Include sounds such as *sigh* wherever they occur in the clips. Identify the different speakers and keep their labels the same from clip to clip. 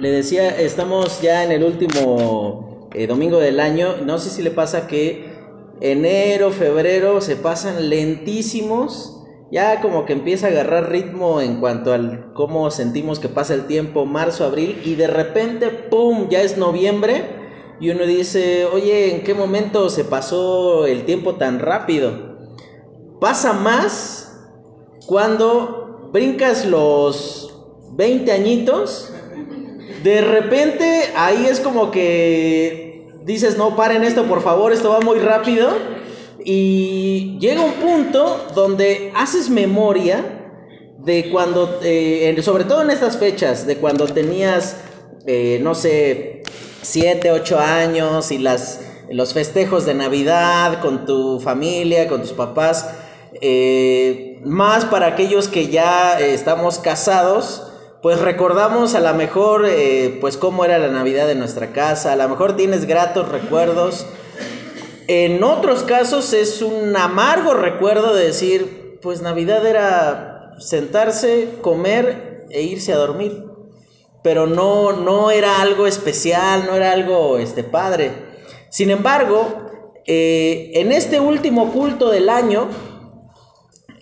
Speaker 1: le decía, estamos ya en el último eh, domingo del año. No sé si le pasa que enero, febrero se pasan lentísimos. Ya como que empieza a agarrar ritmo en cuanto al cómo sentimos que pasa el tiempo, marzo, abril, y de repente, ¡pum!, ya es noviembre. Y uno dice, oye, ¿en qué momento se pasó el tiempo tan rápido? Pasa más cuando brincas los 20 añitos, de repente ahí es como que dices, no, paren esto, por favor, esto va muy rápido. Y llega un punto donde haces memoria de cuando, eh, sobre todo en estas fechas, de cuando tenías, eh, no sé, 7, 8 años y las, los festejos de Navidad con tu familia, con tus papás. Eh, más para aquellos que ya estamos casados, pues recordamos a lo mejor pues cómo era la Navidad en nuestra casa, a lo mejor tienes gratos recuerdos en otros casos es un amargo recuerdo de decir, pues Navidad era sentarse, comer e irse a dormir. Pero no, no era algo especial, no era algo este, padre. Sin embargo, eh, en este último culto del año,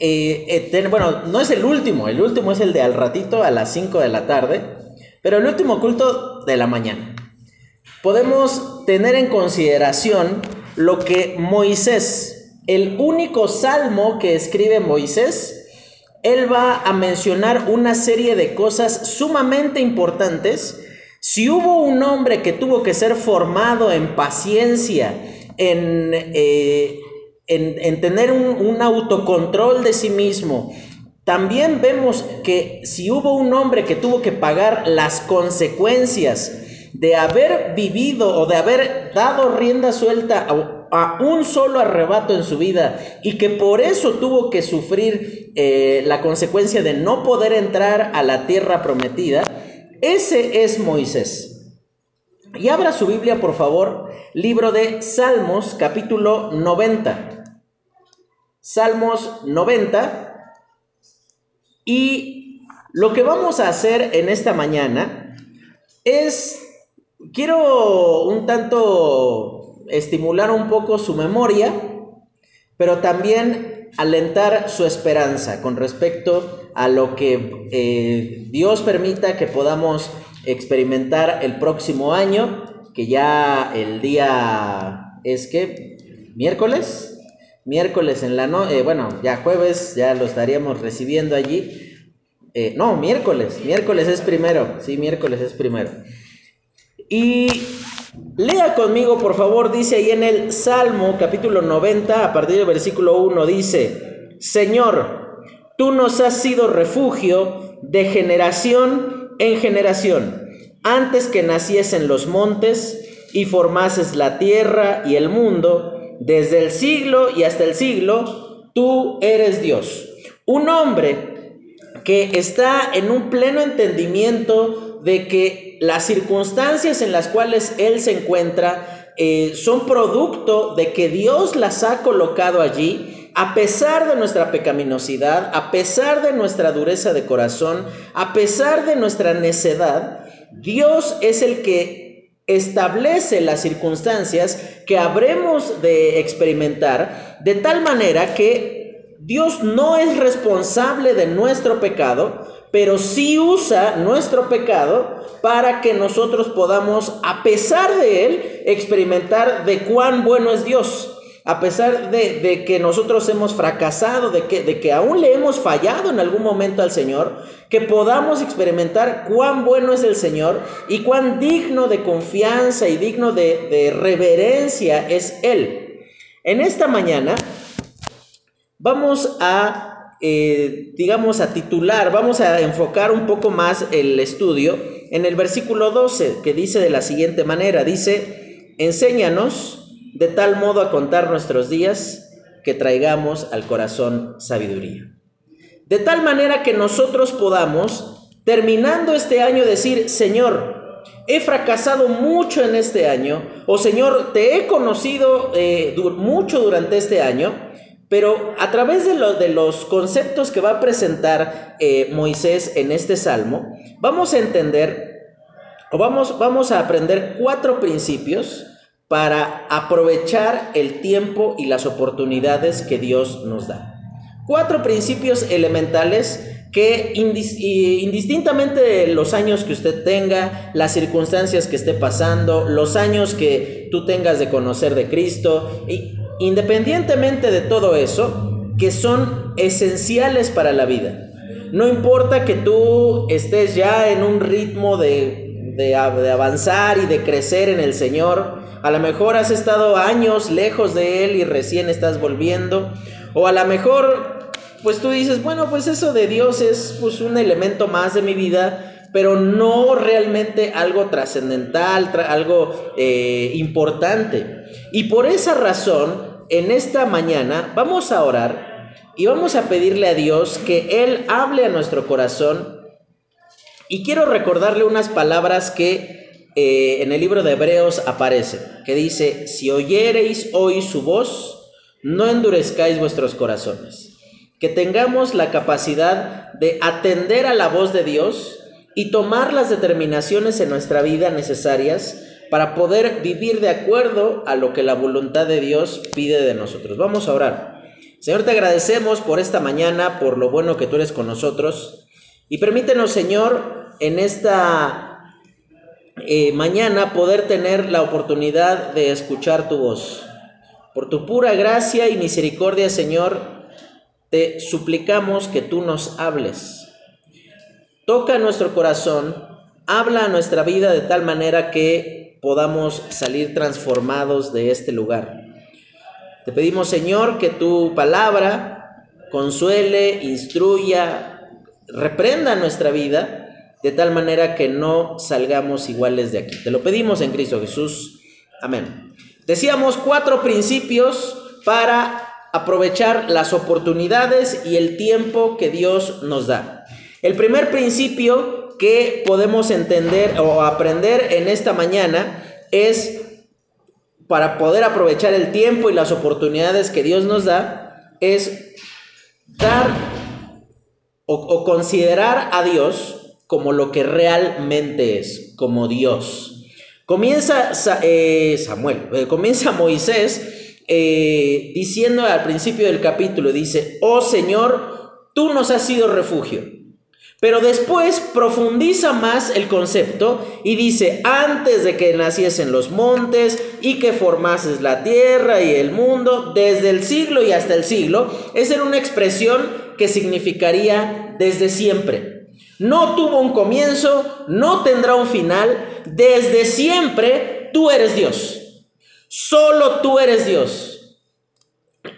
Speaker 1: eh, eh, bueno, no es el último, el último es el de al ratito a las 5 de la tarde, pero el último culto de la mañana. Podemos tener en consideración lo que Moisés, el único salmo que escribe Moisés, él va a mencionar una serie de cosas sumamente importantes. Si hubo un hombre que tuvo que ser formado en paciencia, en, eh, en, tener un, autocontrol de sí mismo, también vemos que si hubo un hombre que tuvo que pagar las consecuencias de haber vivido o de haber dado rienda suelta a, un solo arrebato en su vida y que por eso tuvo que sufrir eh, la consecuencia de no poder entrar a la tierra prometida, ese es Moisés. Y abra su Biblia, por favor, libro de Salmos, capítulo 90. Salmos 90. Y lo que vamos a hacer en esta mañana es quiero un tanto estimular un poco su memoria, pero también alentar su esperanza con respecto a lo que eh, Dios permita que podamos experimentar el próximo año, que ya el día es que miércoles, miércoles en la noche, eh, bueno, ya jueves ya lo estaríamos recibiendo allí. Eh, no, miércoles, miércoles es primero, sí, miércoles es primero. Y lea conmigo, por favor, dice ahí en el Salmo capítulo 90, a partir del versículo 1, dice, Señor, tú nos has sido refugio de generación en generación, antes que naciesen los montes y formases la tierra y el mundo, desde el siglo y hasta el siglo, tú eres Dios. Un hombre que está en un pleno entendimiento de que las circunstancias en las cuales él se encuentra eh, son producto de que Dios las ha colocado allí, a pesar de nuestra pecaminosidad, a pesar de nuestra dureza de corazón, a pesar de nuestra necedad, Dios es el que establece las circunstancias que habremos de experimentar de tal manera que Dios no es responsable de nuestro pecado, pero sí usa nuestro pecado para que nosotros podamos, a pesar de él, experimentar de cuán bueno es Dios. A pesar de, que nosotros hemos fracasado, de que, de que aún le hemos fallado en algún momento al Señor, que podamos experimentar cuán bueno es el Señor y cuán digno de confianza y digno de, reverencia es Él. En esta mañana vamos a eh, digamos, a titular, vamos a enfocar un poco más el estudio en el versículo 12, que dice de la siguiente manera, dice, enséñanos de tal modo a contar nuestros días que traigamos al corazón sabiduría. De tal manera que nosotros podamos, terminando este año, decir, Señor, he fracasado mucho en este año, o Señor, te he conocido eh, mucho durante este año, pero a través de, de los conceptos que va a presentar eh, Moisés en este salmo, vamos a entender o vamos, vamos a aprender cuatro principios para aprovechar el tiempo y las oportunidades que Dios nos da. Cuatro principios elementales que indistintamente de los años que usted tenga, las circunstancias que esté pasando, los años que tú tengas de conocer de Cristo, independientemente de todo eso, que son esenciales para la vida. No importa que tú estés ya en un ritmo de, de, avanzar y de crecer en el Señor, a lo mejor has estado años lejos de Él y recién estás volviendo, o a lo mejor pues tú dices, bueno, pues eso de Dios es pues un elemento más de mi vida, pero no realmente algo trascendental, algo eh, importante. Y por esa razón, en esta mañana vamos a orar y vamos a pedirle a Dios que Él hable a nuestro corazón. Y quiero recordarle unas palabras que eh, en el libro de Hebreos aparecen, que dice, si oyereis hoy su voz, no endurezcáis vuestros corazones que tengamos la capacidad de atender a la voz de Dios y tomar las determinaciones en nuestra vida necesarias para poder vivir de acuerdo a lo que la voluntad de Dios pide de nosotros. Vamos a orar. Señor, te agradecemos por esta mañana, por lo bueno que tú eres con nosotros. Y permítenos, Señor, en esta eh, mañana poder tener la oportunidad de escuchar tu voz. Por tu pura gracia y misericordia, Señor, te suplicamos que tú nos hables. Toca nuestro corazón, habla a nuestra vida de tal manera que podamos salir transformados de este lugar. Te pedimos, Señor, que tu palabra consuele, instruya, reprenda nuestra vida de tal manera que no salgamos iguales de aquí. Te lo pedimos en Cristo Jesús. Amén. Decíamos cuatro principios para aprovechar las oportunidades y el tiempo que Dios nos da. El primer principio que podemos entender o aprender en esta mañana es para poder aprovechar el tiempo y las oportunidades que Dios nos da, es dar o, considerar a Dios como lo que realmente es, como Dios. Comienza eh, Samuel, eh, comienza Moisés eh, diciendo al principio del capítulo, dice, oh Señor, tú nos has sido refugio. Pero después profundiza más el concepto y dice, antes de que naciesen los montes y que formases la tierra y el mundo, desde el siglo y hasta el siglo, esa era una expresión que significaría desde siempre. No tuvo un comienzo, no tendrá un final, desde siempre tú eres Dios. Solo tú eres Dios.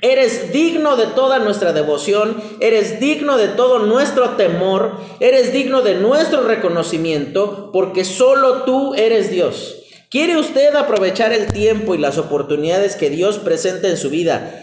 Speaker 1: Eres digno de toda nuestra devoción, eres digno de todo nuestro temor, eres digno de nuestro reconocimiento, porque solo tú eres Dios. ¿Quiere usted aprovechar el tiempo y las oportunidades que Dios presenta en su vida?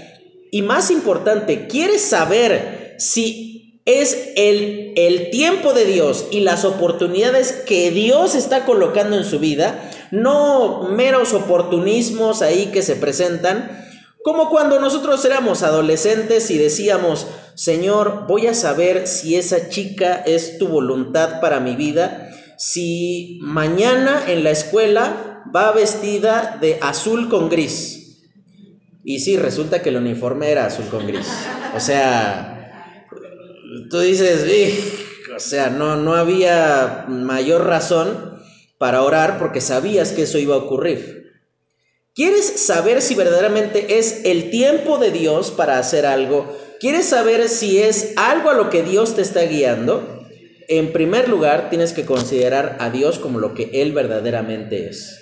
Speaker 1: Y más importante, ¿quiere saber si es el, el tiempo de Dios y las oportunidades que Dios está colocando en su vida? no meros oportunismos ahí que se presentan, como cuando nosotros éramos adolescentes y decíamos, Señor, voy a saber si esa chica es tu voluntad para mi vida, si mañana en la escuela va vestida de azul con gris. Y sí, resulta que el uniforme era azul con gris. O sea, tú dices, o sea, no, no había mayor razón para orar porque sabías que eso iba a ocurrir. ¿Quieres saber si verdaderamente es el tiempo de Dios para hacer algo? ¿Quieres saber si es algo a lo que Dios te está guiando? En primer lugar, tienes que considerar a Dios como lo que Él verdaderamente es,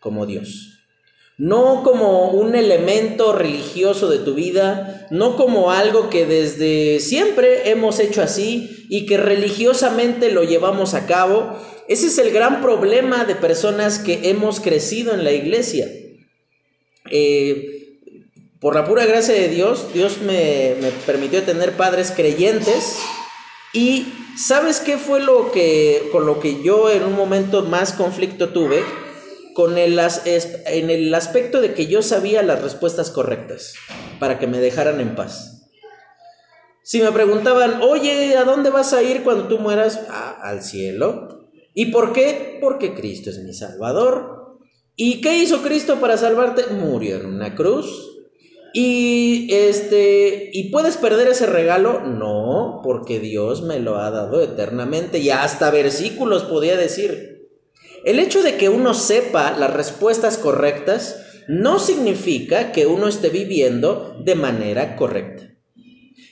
Speaker 1: como Dios. No como un elemento religioso de tu vida, no como algo que desde siempre hemos hecho así y que religiosamente lo llevamos a cabo, ese es el gran problema de personas que hemos crecido en la iglesia. Eh, por la pura gracia de Dios, Dios me, permitió tener padres creyentes y ¿sabes qué fue lo que con lo que yo en un momento más conflicto tuve? Con el, en el aspecto de que yo sabía las respuestas correctas para que me dejaran en paz. Si me preguntaban, oye, ¿a dónde vas a ir cuando tú mueras? al cielo. ¿Y por qué? Porque Cristo es mi Salvador. ¿Y qué hizo Cristo para salvarte? Murió en una cruz. Y este, ¿y puedes perder ese regalo? No, porque Dios me lo ha dado eternamente y hasta versículos podía decir. El hecho de que uno sepa las respuestas correctas no significa que uno esté viviendo de manera correcta.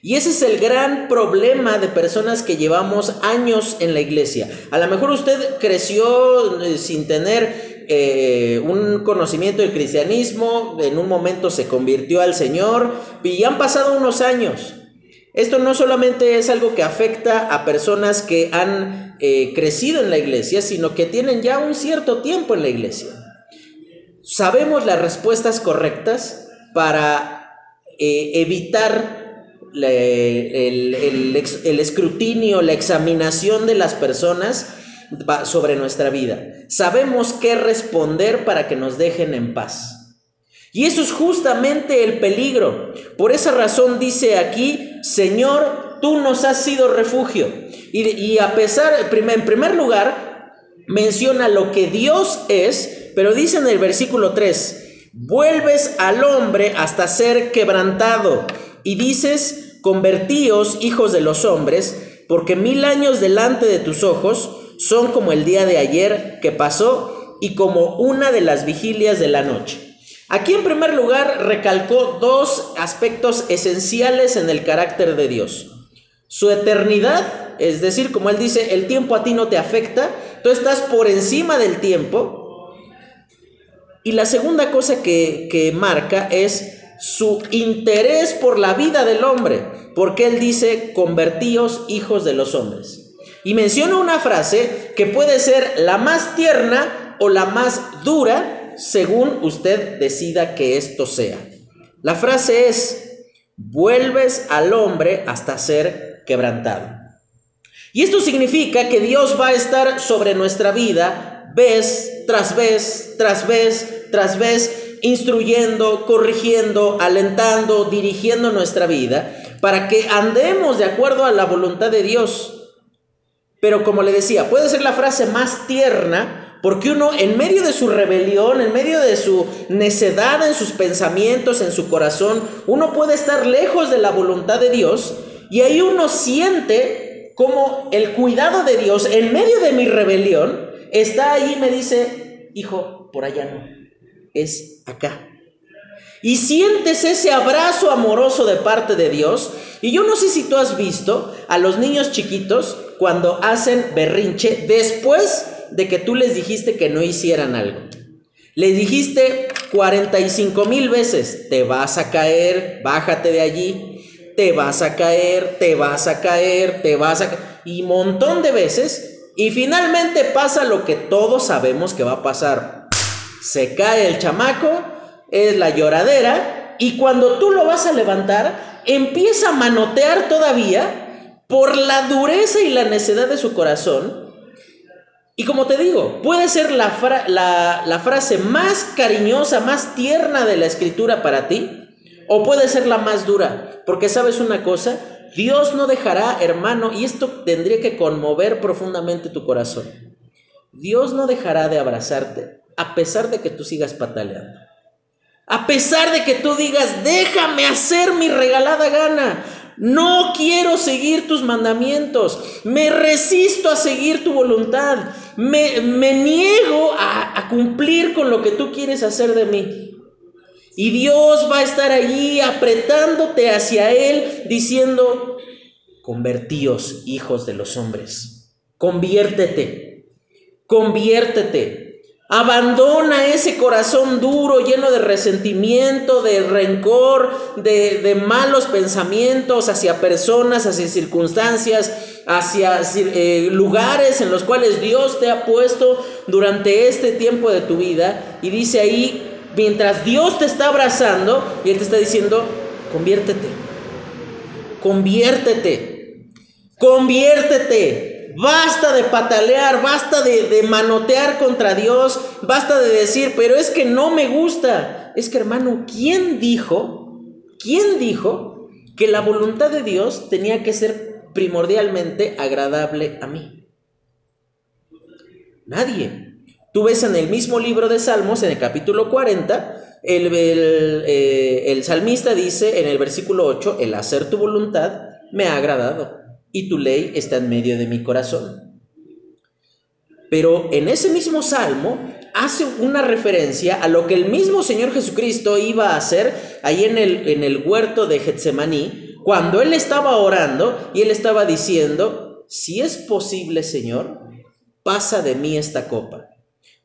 Speaker 1: Y ese es el gran problema de personas que llevamos años en la iglesia. A lo mejor usted creció eh, sin tener eh, un conocimiento del cristianismo, en un momento se convirtió al Señor y han pasado unos años. Esto no solamente es algo que afecta a personas que han eh, crecido en la iglesia, sino que tienen ya un cierto tiempo en la iglesia. Sabemos las respuestas correctas para evitar el, escrutinio, la examinación de las personas sobre nuestra vida. Sabemos qué responder para que nos dejen en paz. Y eso es justamente el peligro. Por esa razón dice aquí, Señor, tú nos has sido refugio. Y, y a pesar, en primer lugar, menciona lo que Dios es, pero dice en el versículo 3, vuelves al hombre hasta ser quebrantado y dices, convertíos, hijos de los hombres, porque mil años delante de tus ojos son como el día de ayer que pasó y como una de las vigilias de la noche. Aquí en primer lugar recalcó dos aspectos esenciales en el carácter de Dios. Su eternidad, es decir, como él dice, el tiempo a ti no te afecta, tú estás por encima del tiempo. Y la segunda cosa que, que marca es su interés por la vida del hombre, porque él dice, convertíos hijos de los hombres. Y menciona una frase que puede ser la más tierna o la más dura, según usted decida que esto sea. La frase es, vuelves al hombre hasta ser quebrantado. Y esto significa que Dios va a estar sobre nuestra vida vez tras vez, tras vez, tras vez, instruyendo, corrigiendo, alentando, dirigiendo nuestra vida para que andemos de acuerdo a la voluntad de Dios. Pero como le decía, puede ser la frase más tierna porque uno en medio de su rebelión, en medio de su necedad en sus pensamientos, en su corazón, uno puede estar lejos de la voluntad de Dios y ahí uno siente como el cuidado de Dios en medio de mi rebelión está ahí y me dice, hijo, por allá no es acá. Y sientes ese abrazo amoroso de parte de Dios. Y yo no sé si tú has visto a los niños chiquitos cuando hacen berrinche después de que tú les dijiste que no hicieran algo. Les dijiste 45 mil veces, te vas a caer, bájate de allí, te vas a caer, te vas a caer, te vas a caer. Y montón de veces. Y finalmente pasa lo que todos sabemos que va a pasar se cae el chamaco, es la lloradera, y cuando tú lo vas a levantar, empieza a manotear todavía por la dureza y la necedad de su corazón. Y como te digo, puede ser la, la, frase más cariñosa, más tierna de la escritura para ti, o puede ser la más dura, porque sabes una cosa, Dios no dejará, hermano, y esto tendría que conmover profundamente tu corazón. Dios no dejará de abrazarte a pesar de que tú sigas pataleando. A pesar de que tú digas, déjame hacer mi regalada gana. No quiero seguir tus mandamientos. Me resisto a seguir tu voluntad. Me, niego a, a cumplir con lo que tú quieres hacer de mí. Y Dios va a estar allí apretándote hacia Él, diciendo, convertíos, hijos de los hombres. Conviértete. Conviértete. Abandona ese corazón duro, lleno de resentimiento, de rencor, de, malos pensamientos hacia personas, hacia circunstancias, hacia eh, lugares en los cuales Dios te ha puesto durante este tiempo de tu vida. Y dice ahí, mientras Dios te está abrazando, y Él te está diciendo, conviértete, conviértete, conviértete. Basta de patalear, basta de, manotear contra Dios, basta de decir, pero es que no me gusta. Es que hermano, ¿quién dijo? ¿Quién dijo que la voluntad de Dios tenía que ser primordialmente agradable a mí? Nadie. Tú ves en el mismo libro de Salmos, en el capítulo 40, el, eh, el, salmista dice en el versículo 8, el hacer tu voluntad me ha agradado y tu ley está en medio de mi corazón. Pero en ese mismo salmo hace una referencia a lo que el mismo Señor Jesucristo iba a hacer ahí en el, en el huerto de Getsemaní, cuando él estaba orando y él estaba diciendo, si es posible, Señor, pasa de mí esta copa.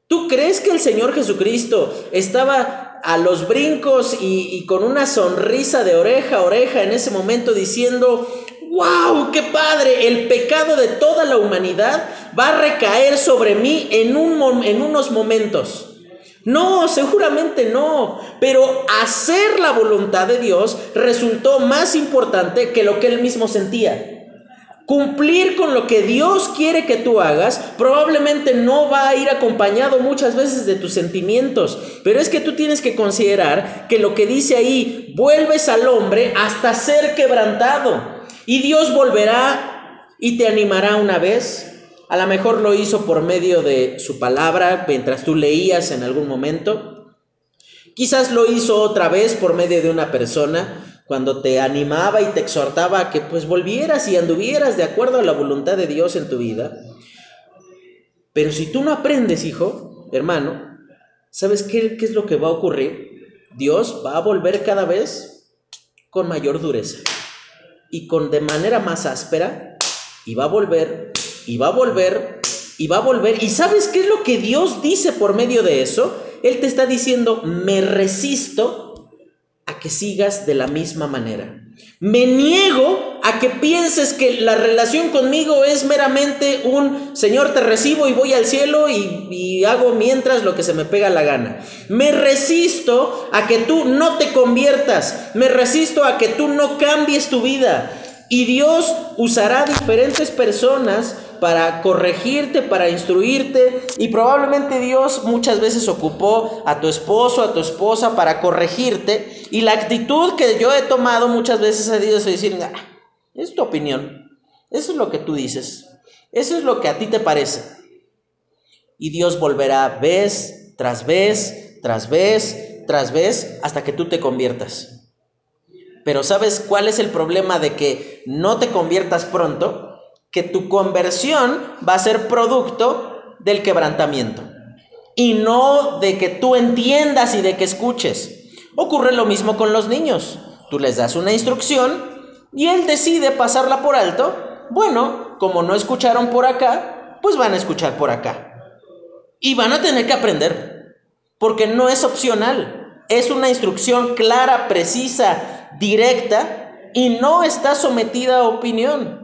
Speaker 1: ¿Tú crees que el Señor Jesucristo estaba a los brincos y, con una sonrisa de oreja a oreja en ese momento diciendo, wow, qué padre, el pecado de toda la humanidad va a recaer sobre mí en, un, en unos momentos? No, seguramente no, pero hacer la voluntad de Dios resultó más importante que lo que él mismo sentía. Cumplir con lo que Dios quiere que tú hagas probablemente no va a ir acompañado muchas veces de tus sentimientos, pero es que tú tienes que considerar que lo que dice ahí, vuelves al hombre hasta ser quebrantado y Dios volverá y te animará una vez. A lo mejor lo hizo por medio de su palabra mientras tú leías en algún momento. Quizás lo hizo otra vez por medio de una persona cuando te animaba y te exhortaba a que pues volvieras y anduvieras de acuerdo a la voluntad de Dios en tu vida. Pero si tú no aprendes, hijo, hermano, ¿sabes qué, qué es lo que va a ocurrir? Dios va a volver cada vez con mayor dureza y con de manera más áspera y va a volver y va a volver y va a volver. ¿Y sabes qué es lo que Dios dice por medio de eso? Él te está diciendo, me resisto a que sigas de la misma manera. Me niego a que pienses que la relación conmigo es meramente un Señor te recibo y voy al cielo y, hago mientras lo que se me pega la gana. Me resisto a que tú no te conviertas. Me resisto a que tú no cambies tu vida. Y Dios usará diferentes personas para corregirte, para instruirte. Y probablemente Dios muchas veces ocupó a tu esposo, a tu esposa para corregirte. Y la actitud que yo he tomado muchas veces ha sido decir, ah, es tu opinión. Eso es lo que tú dices. Eso es lo que a ti te parece. Y Dios volverá vez tras vez, tras vez, tras vez, hasta que tú te conviertas. Pero ¿sabes cuál es el problema de que no te conviertas pronto? Que tu conversión va a ser producto del quebrantamiento y no de que tú entiendas y de que escuches. Ocurre lo mismo con los niños. Tú les das una instrucción y él decide pasarla por alto. Bueno, como no escucharon por acá, pues van a escuchar por acá. Y van a tener que aprender, porque no es opcional. Es una instrucción clara, precisa, directa y no está sometida a opinión.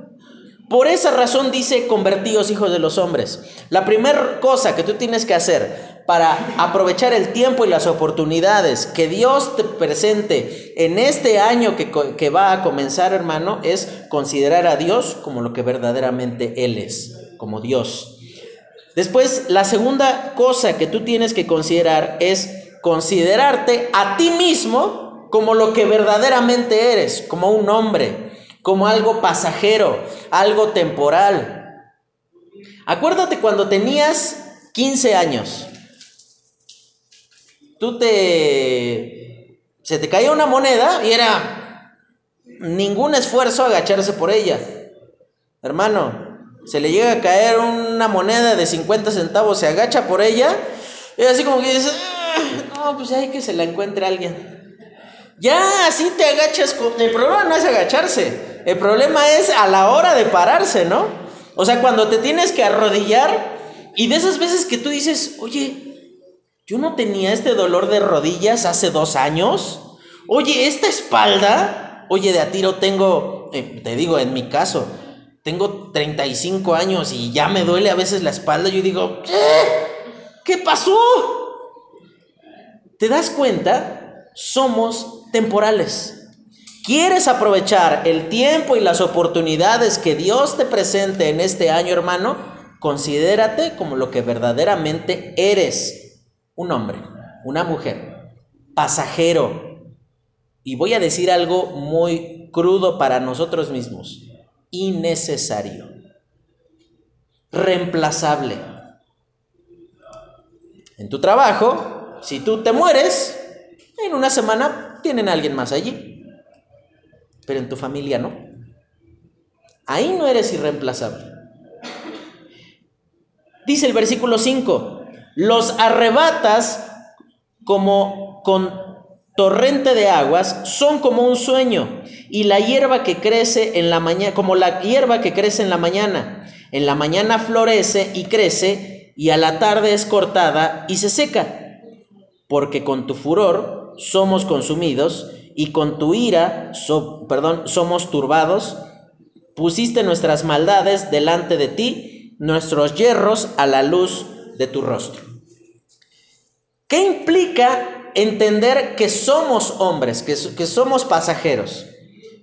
Speaker 1: Por esa razón dice, convertidos hijos de los hombres. La primera cosa que tú tienes que hacer para aprovechar el tiempo y las oportunidades que Dios te presente en este año que, que va a comenzar, hermano, es considerar a Dios como lo que verdaderamente Él es, como Dios. Después, la segunda cosa que tú tienes que considerar es considerarte a ti mismo como lo que verdaderamente eres, como un hombre, como algo pasajero, algo temporal. Acuérdate cuando tenías 15 años. Tú te... Se te caía una moneda y era ningún esfuerzo agacharse por ella. Hermano, se le llega a caer una moneda de 50 centavos, se agacha por ella y así como que dice, ah, no, pues hay que se la encuentre alguien. Ya así te agachas. El problema no es agacharse. El problema es a la hora de pararse, ¿no? O sea, cuando te tienes que arrodillar y de esas veces que tú dices, oye, yo no tenía este dolor de rodillas hace dos años. Oye, esta espalda, oye, de a tiro tengo, te digo, en mi caso, tengo 35 años y ya me duele a veces la espalda. Yo digo, ¿qué? ¿Qué pasó? ¿Te das cuenta? Somos temporales. ¿Quieres aprovechar el tiempo y las oportunidades que Dios te presente en este año, hermano? Considérate como lo que verdaderamente eres. Un hombre, una mujer, pasajero. Y voy a decir algo muy crudo para nosotros mismos. Innecesario. Reemplazable. En tu trabajo, si tú te mueres, en una semana tienen a alguien más allí. Pero en tu familia no. Ahí no eres irreemplazable. Dice el versículo 5, los arrebatas como con torrente de aguas, son como un sueño, y la hierba que crece en la mañana, como la hierba que crece en la mañana. En la mañana florece y crece, y a la tarde es cortada y se seca. Porque con tu furor somos consumidos, y con tu ira, perdón, somos turbados. Pusiste nuestras maldades delante de ti, nuestros hierros a la luz de tu rostro. ¿Qué implica entender que somos hombres, que, que somos pasajeros?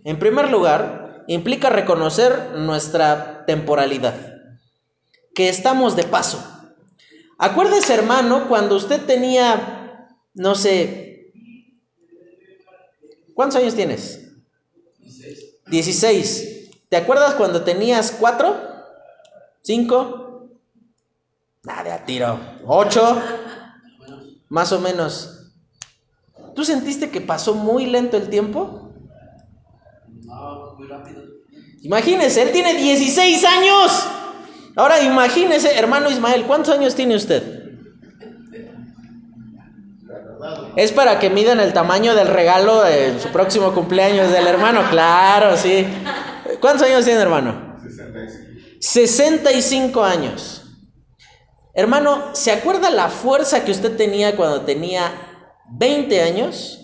Speaker 1: En primer lugar, implica reconocer nuestra temporalidad, que estamos de paso. Acuérdese, hermano, cuando usted tenía, no sé, ¿cuántos años tienes? 16. ¿Te acuerdas cuando tenías 4? ¿5? Nada, tiro. ¿8? Más o menos. ¿Tú sentiste que pasó muy lento el tiempo?
Speaker 2: No, muy rápido.
Speaker 1: Imagínese, él tiene 16 años. Ahora imagínese, hermano Ismael, ¿cuántos años tiene usted? Es para que midan el tamaño del regalo en su próximo cumpleaños del hermano, claro, sí. ¿Cuántos años tiene hermano? 65. 65 años. Hermano, ¿se acuerda la fuerza que usted tenía cuando tenía 20 años?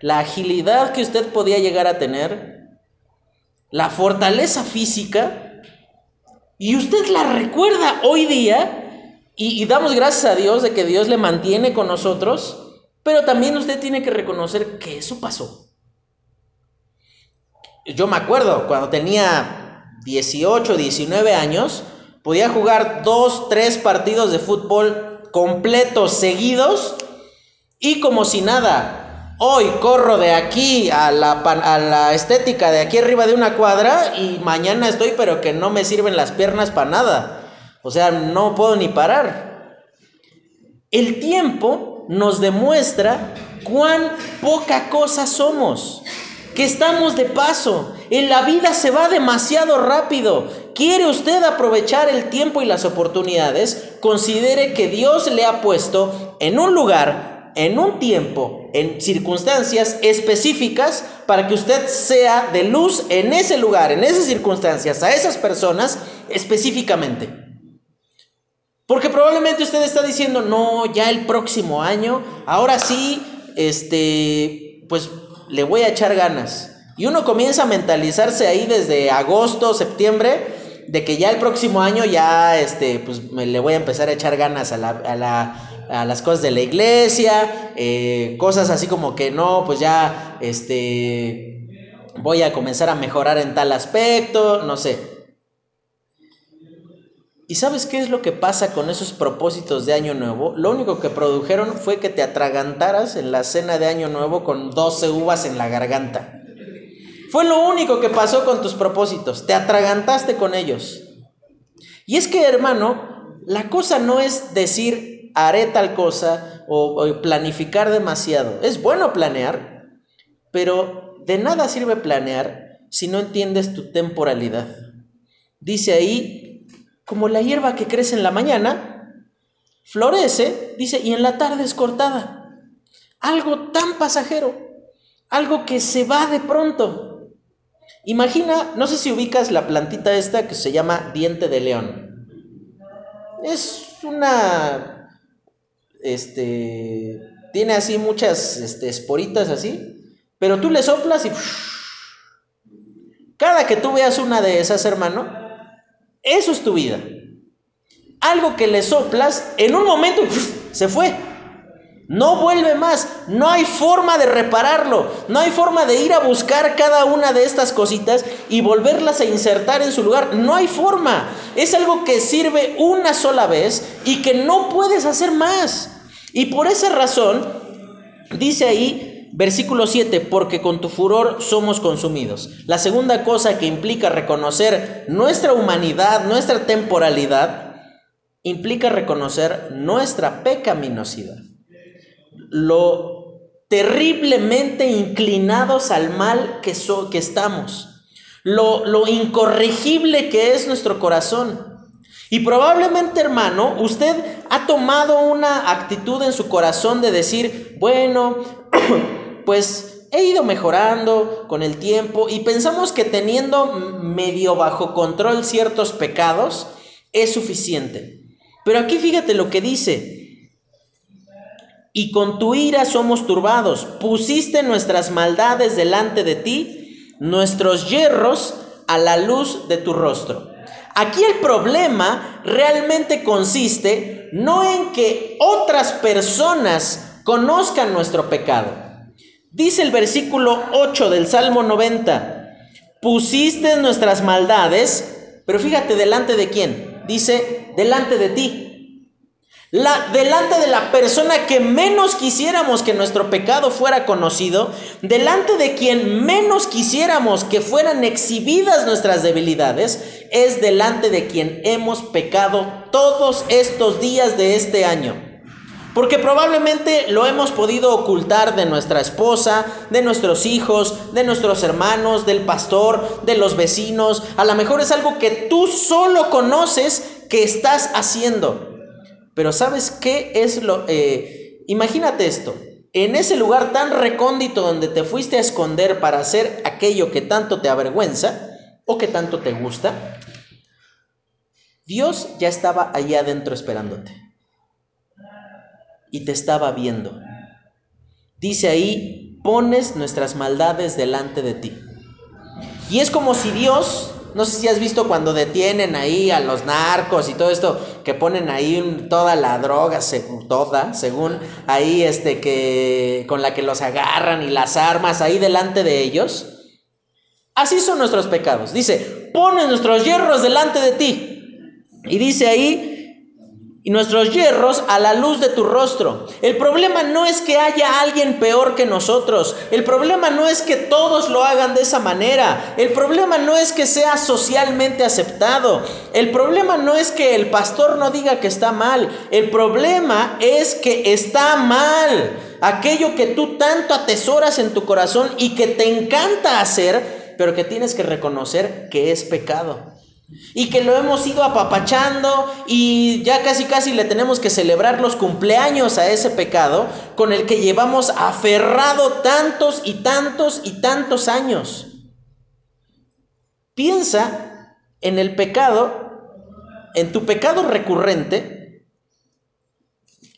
Speaker 1: La agilidad que usted podía llegar a tener, la fortaleza física, y usted la recuerda hoy día, y, y, damos gracias a Dios de que Dios le mantiene con nosotros, pero también usted tiene que reconocer que eso pasó. Yo me acuerdo cuando tenía 18, 19 años, podía jugar dos, tres partidos de fútbol completos, seguidos, y como si nada. Hoy corro de aquí a la, a la estética de aquí arriba de una cuadra y mañana estoy pero que no me sirven las piernas para nada. O sea, no puedo ni parar. El tiempo nos demuestra cuán poca cosa somos, que estamos de paso. En la vida se va demasiado rápido. ¿Quiere usted aprovechar el tiempo y las oportunidades? Considere que Dios le ha puesto en un lugar, en un tiempo, en circunstancias específicas para que usted sea de luz en ese lugar, en esas circunstancias, a esas personas específicamente. Porque probablemente usted está diciendo, no, ya el próximo año, ahora sí, este, pues le voy a echar ganas. Y uno comienza a mentalizarse ahí desde agosto, septiembre, de que ya el próximo año ya este, pues, me le voy a empezar a echar ganas a, la, a, la, a las cosas de la iglesia, eh, cosas así como que no, pues ya este, voy a comenzar a mejorar en tal aspecto, no sé. ¿Y sabes qué es lo que pasa con esos propósitos de Año Nuevo? Lo único que produjeron fue que te atragantaras en la cena de Año Nuevo con 12 uvas en la garganta. Fue lo único que pasó con tus propósitos. Te atragantaste con ellos. Y es que, hermano, la cosa no es decir haré tal cosa o, o planificar demasiado. Es bueno planear, pero de nada sirve planear si no entiendes tu temporalidad. Dice ahí, como la hierba que crece en la mañana, florece, dice, y en la tarde es cortada. Algo tan pasajero, algo que se va de pronto. Imagina, no sé si ubicas la plantita esta que se llama diente de león. Es una, este, tiene así muchas este, esporitas así, pero tú le soplas y cada que tú veas una de esas, hermano, eso es tu vida. Algo que le soplas, en un momento se fue. No vuelve más. No hay forma de repararlo. No hay forma de ir a buscar cada una de estas cositas y volverlas a insertar en su lugar. No hay forma. Es algo que sirve una sola vez y que no puedes hacer más. Y por esa razón, dice ahí, versículo 7, porque con tu furor somos consumidos. La segunda cosa que implica reconocer nuestra humanidad, nuestra temporalidad, implica reconocer nuestra pecaminosidad, lo terriblemente inclinados al mal que, que estamos, lo, lo incorregible que es nuestro corazón. Y probablemente, hermano, usted ha tomado una actitud en su corazón de decir, bueno, *clears throat* pues he ido mejorando con el tiempo y pensamos que teniendo medio bajo control ciertos pecados es suficiente. Pero aquí fíjate lo que dice. Y con tu ira somos turbados. Pusiste nuestras maldades delante de ti, nuestros hierros a la luz de tu rostro. Aquí el problema realmente consiste no en que otras personas conozcan nuestro pecado. Dice el versículo 8 del Salmo 90, pusiste nuestras maldades, pero fíjate delante de quién. Dice, delante de ti. La, delante de la persona que menos quisiéramos que nuestro pecado fuera conocido, delante de quien menos quisiéramos que fueran exhibidas nuestras debilidades, es delante de quien hemos pecado todos estos días de este año. Porque probablemente lo hemos podido ocultar de nuestra esposa, de nuestros hijos, de nuestros hermanos, del pastor, de los vecinos. A lo mejor es algo que tú solo conoces que estás haciendo. Pero ¿sabes qué es lo... Eh, imagínate esto. En ese lugar tan recóndito donde te fuiste a esconder para hacer aquello que tanto te avergüenza o que tanto te gusta, Dios ya estaba allá adentro esperándote. Y te estaba viendo. Dice ahí, pones nuestras maldades delante de ti. Y es como si Dios no sé si has visto cuando detienen ahí a los narcos y todo esto, que ponen ahí toda la droga, toda, según ahí este que con la que los agarran y las armas ahí delante de ellos. Así son nuestros pecados. Dice, pones nuestros hierros delante de ti. Y dice ahí, y nuestros hierros a la luz de tu rostro. El problema no es que haya alguien peor que nosotros. El problema no es que todos lo hagan de esa manera. El problema no es que sea socialmente aceptado. El problema no es que el pastor no diga que está mal. El problema es que está mal. Aquello que tú tanto atesoras en tu corazón y que te encanta hacer, pero que tienes que reconocer que es pecado. Y que lo hemos ido apapachando y ya casi casi le tenemos que celebrar los cumpleaños a ese pecado con el que llevamos aferrado tantos y tantos y tantos años. Piensa en el pecado, en tu pecado recurrente.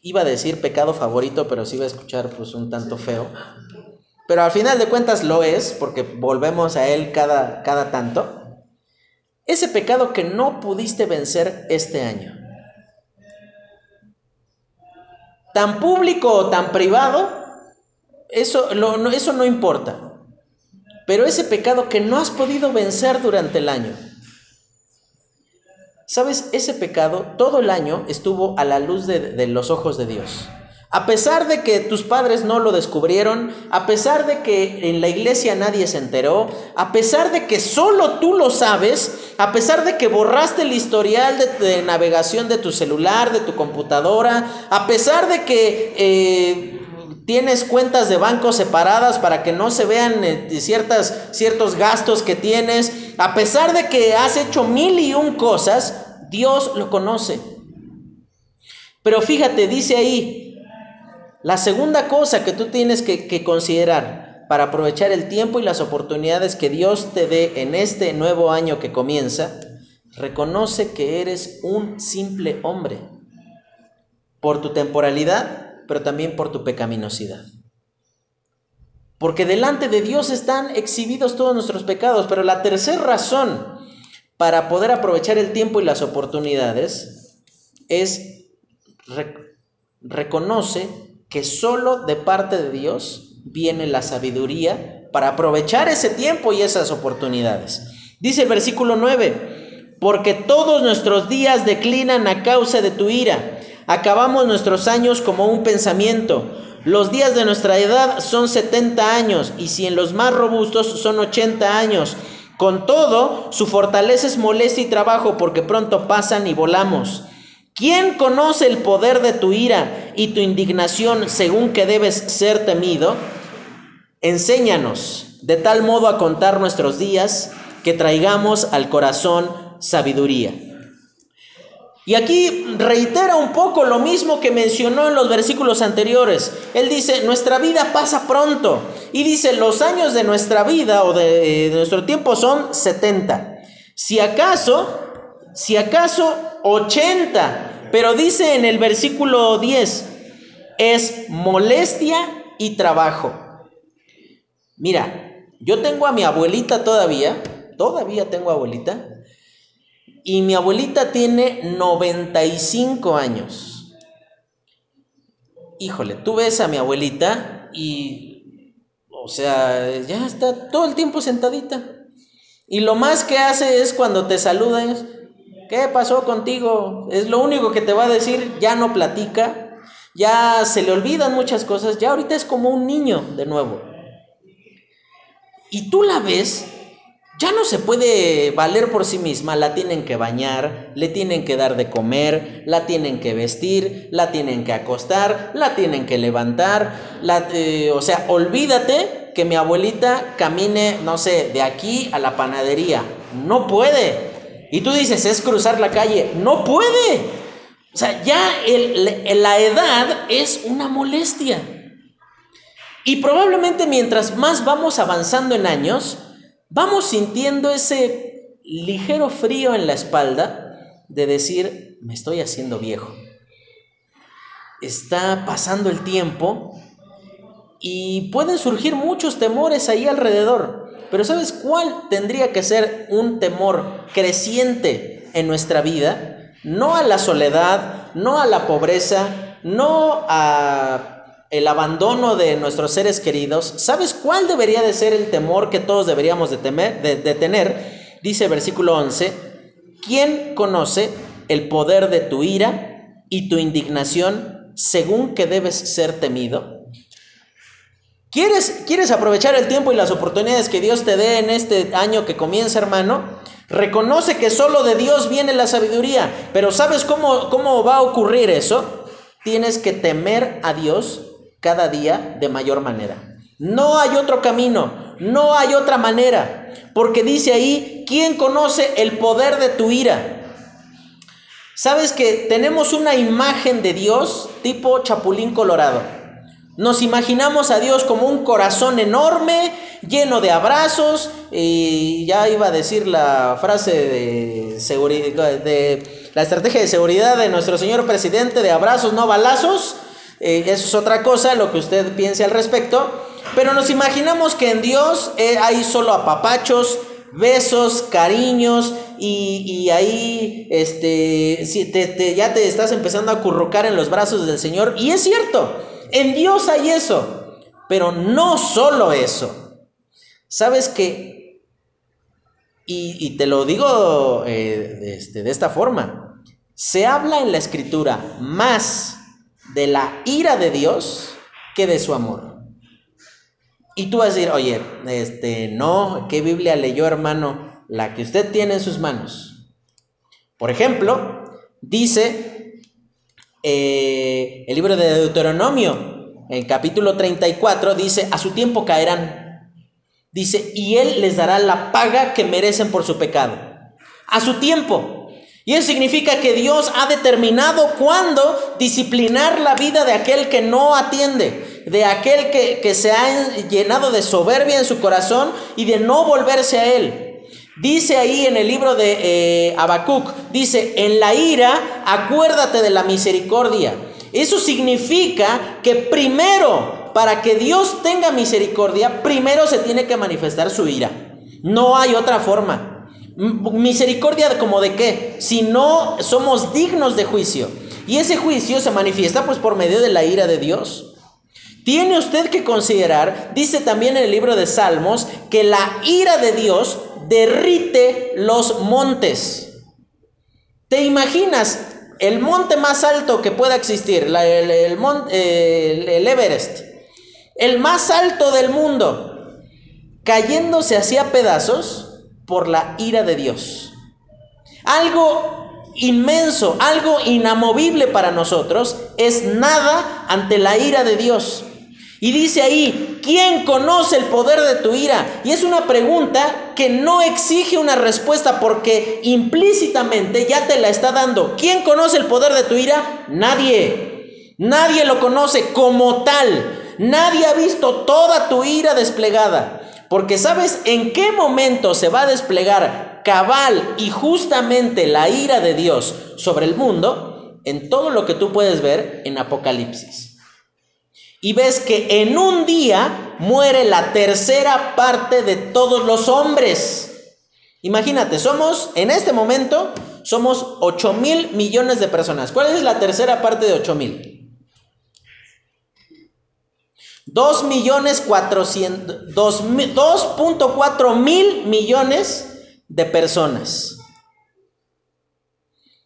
Speaker 1: Iba a decir pecado favorito, pero sí iba a escuchar pues un tanto feo. Pero al final de cuentas lo es, porque volvemos a él cada, cada tanto. Ese pecado que no pudiste vencer este año. Tan público o tan privado, eso, no, eso no importa. Pero ese pecado que no has podido vencer durante el año. ¿Sabes? Ese pecado todo el año estuvo a la luz de, de los ojos de Dios. A pesar de que tus padres no lo descubrieron, a pesar de que en la iglesia nadie se enteró, a pesar de que solo tú lo sabes, a pesar de que borraste el historial de, navegación de tu celular, de tu computadora, a pesar de que eh, tienes cuentas de banco separadas para que no se vean eh, ciertas, ciertos gastos que tienes, a pesar de que has hecho mil y un cosas, Dios lo conoce. Pero fíjate, dice ahí, la segunda cosa que tú tienes que, considerar para aprovechar el tiempo y las oportunidades que Dios te dé en este nuevo año que comienza, reconoce que eres un simple hombre por tu temporalidad, pero también por tu pecaminosidad. Porque delante de Dios están exhibidos todos nuestros pecados, pero la tercera razón para poder aprovechar el tiempo y las oportunidades es reconoce que solo de parte de Dios viene la sabiduría para aprovechar ese tiempo y esas oportunidades. Dice el versículo 9, porque todos nuestros días declinan a causa de tu ira, acabamos nuestros años como un pensamiento. Los días de nuestra edad son 70 años y si en los más robustos son 80 años. Con todo, su fortaleza es molestia y trabajo porque pronto pasan y volamos. ¿Quién conoce el poder de tu ira y tu indignación según que debes ser temido? Enséñanos de tal modo a contar nuestros días que traigamos al corazón sabiduría. Y aquí reitera un poco lo mismo que mencionó en los versículos anteriores. Él dice, nuestra vida pasa pronto. Y dice, los años de nuestra vida o de, nuestro tiempo son 70. Si acaso, si acaso 80. Pero dice en el versículo 10, es molestia y trabajo. Mira, yo tengo a mi abuelita todavía, todavía tengo abuelita, y mi abuelita tiene 95 años. Híjole, tú ves a mi abuelita y, o sea, ya está todo el tiempo sentadita. Y lo más que hace es cuando te saluda, ¿qué pasó contigo? Es lo único que te va a decir, ya no platica, ya se le olvidan muchas cosas, ya ahorita es como un niño de nuevo. Y tú la ves ya no se puede valer por sí misma, la tienen que bañar, le tienen que dar de comer, la tienen que vestir, la tienen que acostar, la tienen que levantar, la, eh, o sea, olvídate que mi abuelita camine, no sé, de aquí a la panadería, no puede. Y tú dices, es cruzar la calle, no puede. O sea, ya la edad es una molestia. Y probablemente mientras más vamos avanzando en años, vamos sintiendo ese ligero frío en la espalda de decir, me estoy haciendo viejo. Está pasando el tiempo y pueden surgir muchos temores ahí alrededor. Pero ¿sabes cuál tendría que ser un temor creciente en nuestra vida? No a la soledad, no a la pobreza, no a el abandono de nuestros seres queridos, ¿sabes cuál debería de ser el temor que todos deberíamos de, temer, de, tener? Dice versículo 11, ¿quién conoce el poder de tu ira y tu indignación según que debes ser temido? ¿Quieres, ¿Quieres aprovechar el tiempo y las oportunidades que Dios te dé en este año que comienza, hermano? Reconoce que solo de Dios viene la sabiduría, pero ¿sabes cómo, cómo va a ocurrir eso? Tienes que temer a Dios cada día de mayor manera. No hay otro camino, no hay otra manera, porque dice ahí, ¿quién conoce el poder de tu ira? Sabes que tenemos una imagen de Dios tipo chapulín colorado. Nos imaginamos a Dios como un corazón enorme, lleno de abrazos, y ya iba a decir la frase de de la estrategia de seguridad de nuestro señor presidente de abrazos, no balazos. Eh, eso es otra cosa, lo que usted piense al respecto. Pero nos imaginamos que en Dios eh, hay solo apapachos, besos, cariños y, ahí este, si te, ya te estás empezando a currucar en los brazos del Señor. Y es cierto, en Dios hay eso, pero no solo eso. ¿Sabes qué? Y, te lo digo eh, este, de esta forma, se habla en la escritura más de la ira de Dios que de su amor. Y tú vas a decir, oye, este, no, ¿qué Biblia leyó, hermano? La que usted tiene en sus manos. Por ejemplo, dice eh, el libro de Deuteronomio, en capítulo 34, dice, a su tiempo caerán. Dice, y él les dará la paga que merecen por su pecado. A su tiempo. Y eso significa que Dios ha determinado cuándo disciplinar la vida de aquel que no atiende, de aquel que, se ha llenado de soberbia en su corazón y de no volverse a Él. Dice ahí en el libro de eh, dice, en la ira acuérdate de la misericordia. Eso significa que primero, para que Dios tenga misericordia, primero se tiene que manifestar su ira. No hay otra forma. Misericordia como de qué? Si no somos dignos de juicio. Y ese juicio se manifiesta pues por medio de la ira de Dios. Tiene usted que considerar, dice también en el libro de Salmos, que la ira de Dios derrite los montes. ¿Te imaginas el monte más alto que pueda existir, el, el Everest, el más alto del mundo, cayéndose hacia pedazos? por la ira de Dios. Algo inmenso, algo inamovible para nosotros, es nada ante la ira de Dios. Y dice ahí, ¿quién conoce el poder de tu ira? Y es una pregunta que no exige una respuesta porque implícitamente ya te la está dando. ¿Quién conoce el poder de tu ira? Nadie. Nadie lo conoce como tal. Nadie ha visto toda tu ira desplegada. Porque sabes en qué momento se va a desplegar cabal y justamente la ira de Dios sobre el mundo en todo lo que tú puedes ver en Apocalipsis y ves que en un día muere la tercera parte de todos los hombres. Imagínate, somos, en este momento, somos 8 mil millones de personas. ¿Cuál es la tercera parte de 8 mil? 2 millones 400, 2.4 mil millones de personas.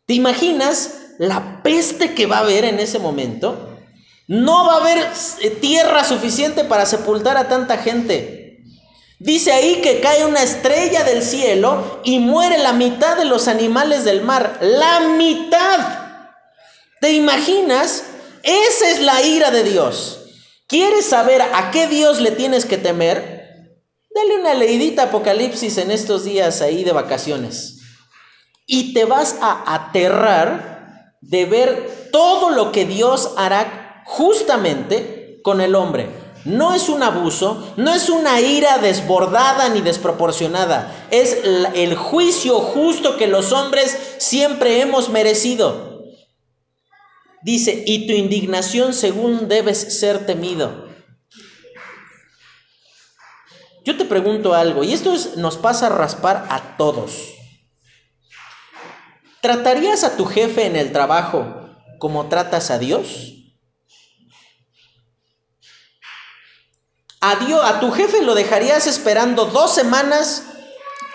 Speaker 1: ¿Te imaginas la peste que va a haber en ese momento? No va a haber eh, tierra suficiente para sepultar a tanta gente. Dice ahí que cae una estrella del cielo y muere la mitad de los animales del mar. La mitad. ¿Te imaginas? Esa es la ira de Dios. ¿Quieres saber a qué Dios le tienes que temer? Dale una leidita Apocalipsis en estos días ahí de vacaciones. Y te vas a aterrar de ver todo lo que Dios hará justamente con el hombre. No es un abuso, no es una ira desbordada ni desproporcionada, es el juicio justo que los hombres siempre hemos merecido. Dice, y tu indignación según debes ser temido. Yo te pregunto algo, y esto nos pasa a raspar a todos. ¿Tratarías a tu jefe en el trabajo como tratas a Dios? A, a tu jefe lo dejarías esperando dos semanas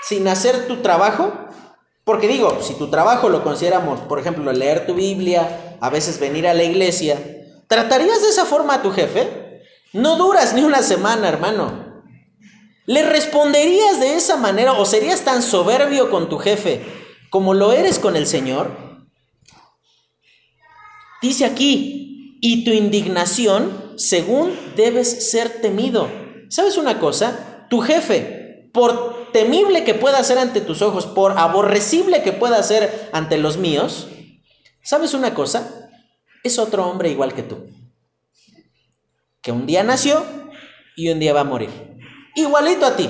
Speaker 1: sin hacer tu trabajo. Porque digo, si tu trabajo lo consideramos, por ejemplo, leer tu Biblia, a veces venir a la iglesia, ¿tratarías de esa forma a tu jefe? No duras ni una semana, hermano. ¿Le responderías de esa manera o serías tan soberbio con tu jefe como lo eres con el Señor? Dice aquí, y tu indignación según debes ser temido. ¿Sabes una cosa? Tu jefe, por temible que pueda ser ante tus ojos, por aborrecible que pueda ser ante los míos, ¿sabes una cosa? Es otro hombre igual que tú. Que un día nació y un día va a morir. Igualito a ti.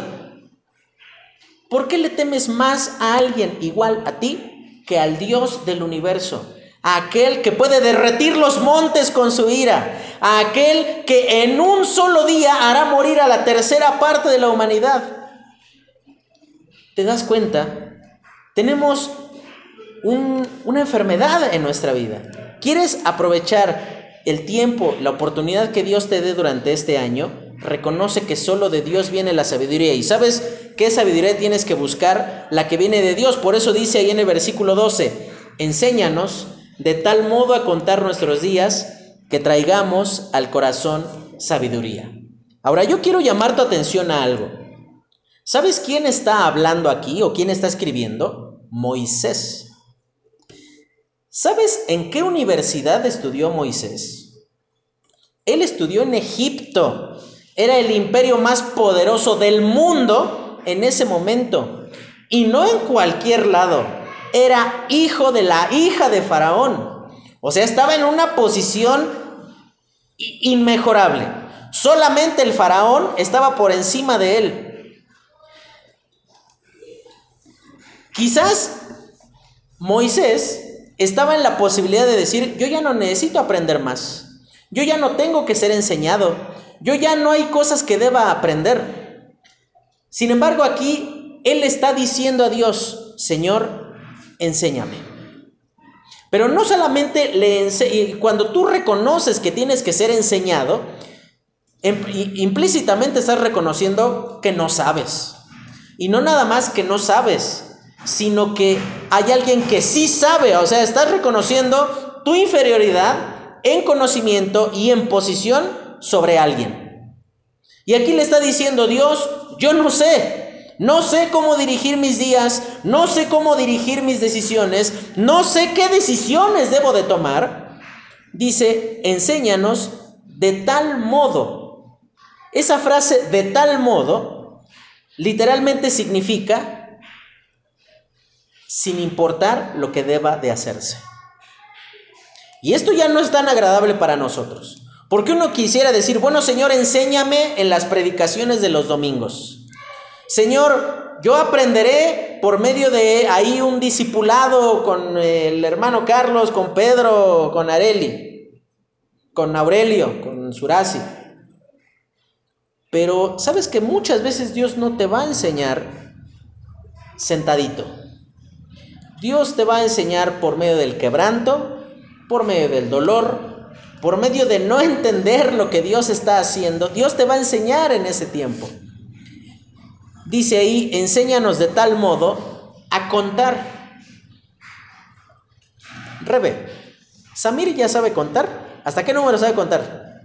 Speaker 1: ¿Por qué le temes más a alguien igual a ti que al Dios del universo? Aquel que puede derretir los montes con su ira, aquel que en un solo día hará morir a la tercera parte de la humanidad. ¿Te das cuenta? Tenemos una enfermedad en nuestra vida. ¿Quieres aprovechar el tiempo, la oportunidad que Dios te dé durante este año? Reconoce que solo de Dios viene la sabiduría. ¿Y sabes qué sabiduría tienes que buscar? La que viene de Dios. Por eso dice ahí en el versículo 12, enséñanos de tal modo a contar nuestros días que traigamos al corazón sabiduría. Ahora yo quiero llamar tu atención a algo. ¿Sabes quién está hablando aquí o quién está escribiendo? Moisés. ¿Sabes en qué universidad estudió Moisés? Él estudió en Egipto. Era el imperio más poderoso del mundo en ese momento. Y no en cualquier lado era hijo de la hija de Faraón. O sea, estaba en una posición inmejorable. Solamente el faraón estaba por encima de él. Quizás Moisés estaba en la posibilidad de decir, yo ya no necesito aprender más. Yo ya no tengo que ser enseñado. Yo ya no hay cosas que deba aprender. Sin embargo, aquí él está diciendo a Dios, Señor, enséñame. Pero no solamente le cuando tú reconoces que tienes que ser enseñado, em, implícitamente estás reconociendo que no sabes. Y no nada más que no sabes, sino que hay alguien que sí sabe, o sea, estás reconociendo tu inferioridad en conocimiento y en posición sobre alguien. Y aquí le está diciendo Dios, yo no sé, no sé cómo dirigir mis días, no sé cómo dirigir mis decisiones, no sé qué decisiones debo de tomar, dice, enséñanos de tal modo. Esa frase de tal modo literalmente significa sin importar lo que deba de hacerse. Y esto ya no es tan agradable para nosotros. Porque uno quisiera decir, bueno Señor, enséñame en las predicaciones de los domingos. Señor, yo aprenderé por medio de ahí un discipulado con el hermano Carlos, con Pedro, con Areli, con Aurelio, con Surasi. Pero sabes que muchas veces Dios no te va a enseñar sentadito. Dios te va a enseñar por medio del quebranto, por medio del dolor, por medio de no entender lo que Dios está haciendo, Dios te va a enseñar en ese tiempo. Dice ahí, enséñanos de tal modo a contar. Rebe, ¿Samir ya sabe contar? ¿Hasta qué número sabe contar?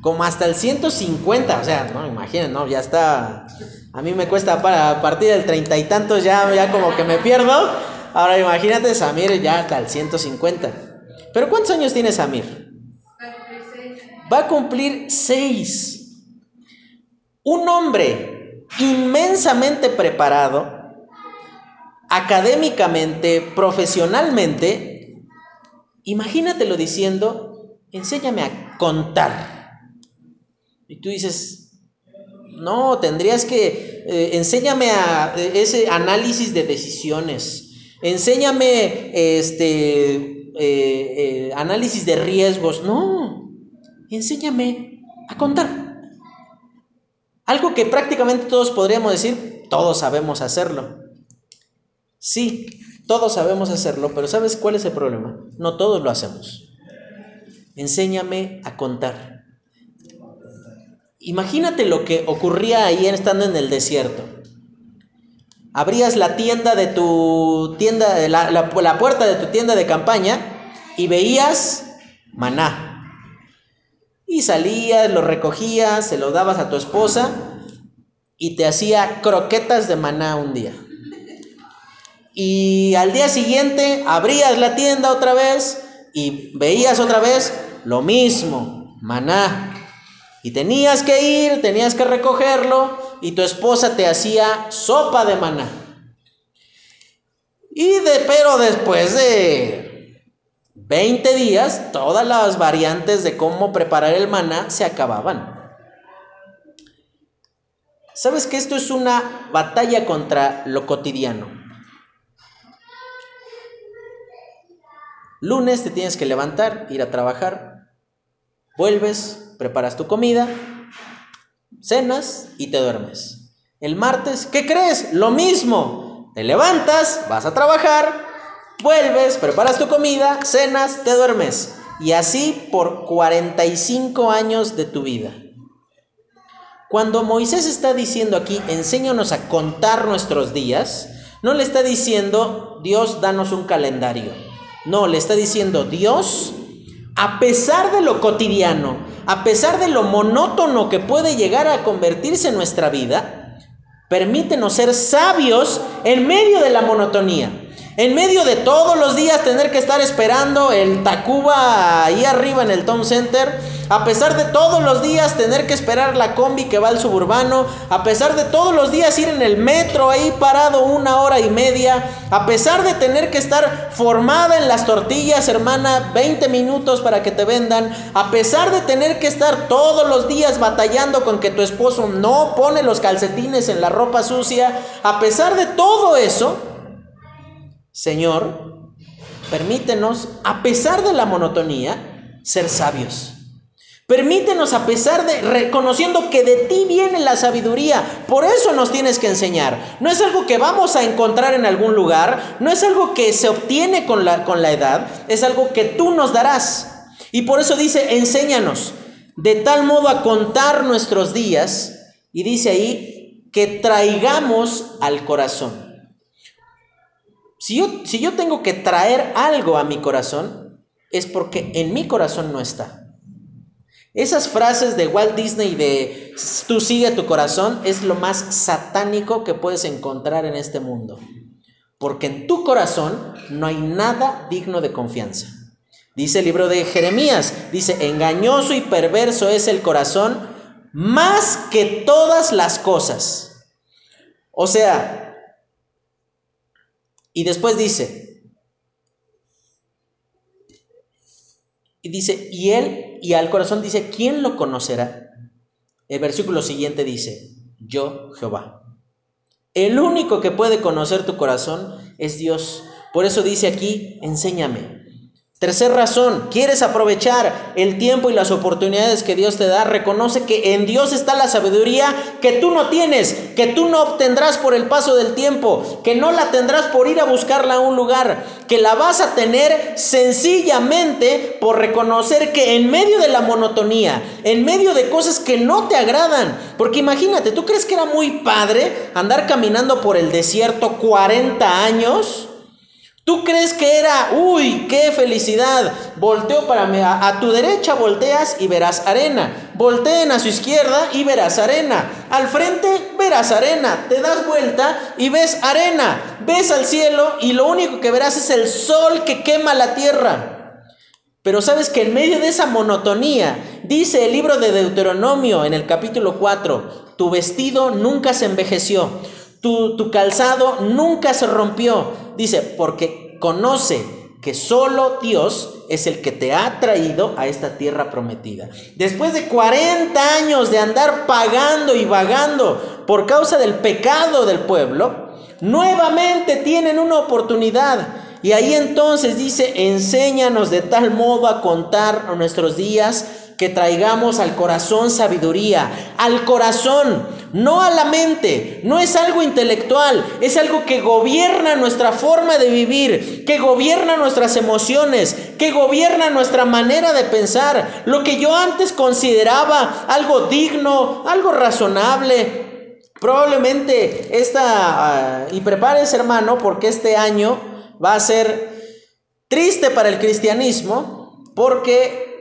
Speaker 1: Como hasta el 150, o sea, no, imaginen, no, ya está. A mí me cuesta para a partir del treinta y tantos ya, ya como que me pierdo. Ahora imagínate Samir ya hasta el 150. ¿Pero cuántos años tiene Samir? Va a cumplir seis. Un hombre inmensamente preparado, académicamente, profesionalmente, imagínatelo diciendo, enséñame a contar. Y tú dices, no, tendrías que, eh, enséñame a eh, ese análisis de decisiones, enséñame este eh, análisis de riesgos. No, enséñame a contar. Algo que prácticamente todos podríamos decir, todos sabemos hacerlo. Sí, todos sabemos hacerlo, pero ¿sabes cuál es el problema? No todos lo hacemos. Enséñame a contar. Imagínate lo que ocurría ahí estando en el desierto abrías la tienda de tu tienda, la, la, puerta de tu tienda de campaña y veías maná. Y salías, lo recogías, se lo dabas a tu esposa y te hacía croquetas de maná un día. Y al día siguiente abrías la tienda otra vez y veías otra vez lo mismo, maná. Y tenías que ir, tenías que recogerlo y tu esposa te hacía sopa de maná. Y de, pero después de 20 días, todas las variantes de cómo preparar el maná se acababan. ¿Sabes que esto es una batalla contra lo cotidiano? Lunes te tienes que levantar, ir a trabajar, vuelves, preparas tu comida, cenas y te duermes. El martes, ¿qué crees? Lo mismo. Te levantas, vas a trabajar, vuelves, preparas tu comida, cenas, te duermes. Y así por 45 años de tu vida. Cuando Moisés está diciendo aquí, enséñanos a contar nuestros días, no le está diciendo, Dios, danos un calendario. No, le está diciendo, Dios, a pesar de lo cotidiano, a pesar de lo monótono que puede llegar a convertirse en nuestra vida, permítenos ser sabios en medio de la monotonía. En medio de todos los días tener que estar esperando el Tacuba ahí arriba en el Town Center, a pesar de todos los días tener que esperar la combi que va al suburbano, a pesar de todos los días ir en el metro ahí parado una hora y media, a pesar de tener que estar formada en las tortillas, hermana, 20 minutos para que te vendan, a pesar de tener que estar todos los días batallando con que tu esposo no pone los calcetines en la ropa sucia, a pesar de todo eso, Señor, permítenos, a pesar de la monotonía, ser sabios. Permítenos, a pesar de reconociendo que de ti viene la sabiduría, por eso nos tienes que enseñar. No es algo que vamos a encontrar en algún lugar, no es algo que se obtiene con la, con la edad, es algo que tú nos darás. Y por eso dice, enséñanos, de tal modo a contar nuestros días, y dice ahí, que traigamos al corazón. Si yo, tengo que traer algo a mi corazón, es porque en mi corazón no está. Esas frases de Walt Disney de tú sigue tu corazón es lo más satánico que puedes encontrar en este mundo. Porque en tu corazón no hay nada digno de confianza. Dice el libro de Jeremías, dice, engañoso y perverso es el corazón más que todas las cosas. O sea, y después dice, y dice, y él, y al corazón dice, ¿quién lo conocerá? El versículo siguiente dice, yo Jehová. El único que puede conocer tu corazón es Dios. Por eso dice aquí, enséñame. Tercer razón, quieres aprovechar el tiempo y las oportunidades que Dios te da, reconoce que en Dios está la sabiduría que tú no tienes, que tú no obtendrás por el paso del tiempo, que no la tendrás por ir a buscarla a un lugar, que la vas a tener sencillamente por reconocer que en medio de la monotonía, en medio de cosas que no te agradan, porque imagínate, ¿tú crees que era muy padre andar caminando por el desierto 40 años? ¿Tú crees que era, uy, qué felicidad? Volteo para mí, a, tu derecha volteas y verás arena. Volteen a su izquierda y verás arena. Al frente verás arena. Te das vuelta y ves arena. Ves al cielo y lo único que verás es el sol que quema la tierra. Pero sabes que en medio de esa monotonía, dice el libro de Deuteronomio en el capítulo 4, tu vestido nunca se envejeció tu, calzado nunca se rompió. Dice, porque conoce que solo Dios es el que te ha traído a esta tierra prometida. Después de 40 años de andar pagando y vagando por causa del pecado del pueblo, nuevamente tienen una oportunidad. Y ahí entonces dice, enséñanos de tal modo a contar nuestros días que traigamos al corazón sabiduría, al corazón, no a la mente, no es algo intelectual, es algo que gobierna nuestra forma de vivir, que gobierna nuestras emociones, que gobierna nuestra manera de pensar, lo que yo antes consideraba algo digno, algo razonable. Probablemente esta, ah, y prepárese hermano, porque este año va a ser triste para el cristianismo, porque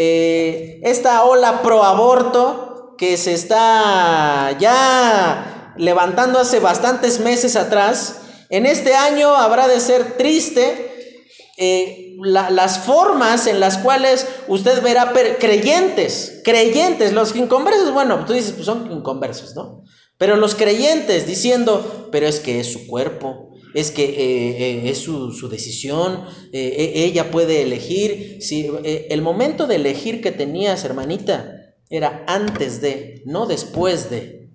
Speaker 1: eh, esta ola pro aborto que se está ya levantando hace bastantes meses atrás, en este año habrá de ser triste eh, las formas en las cuales usted verá creyentes, creyentes, los inconversos, bueno, tú dices, pues son inconversos, ¿no? Pero los creyentes diciendo, pero es que es su cuerpo, es que eh, eh, es su, decisión, eh, e, ella puede elegir. Si, el momento de elegir que tenías, hermanita, era antes de, no después de.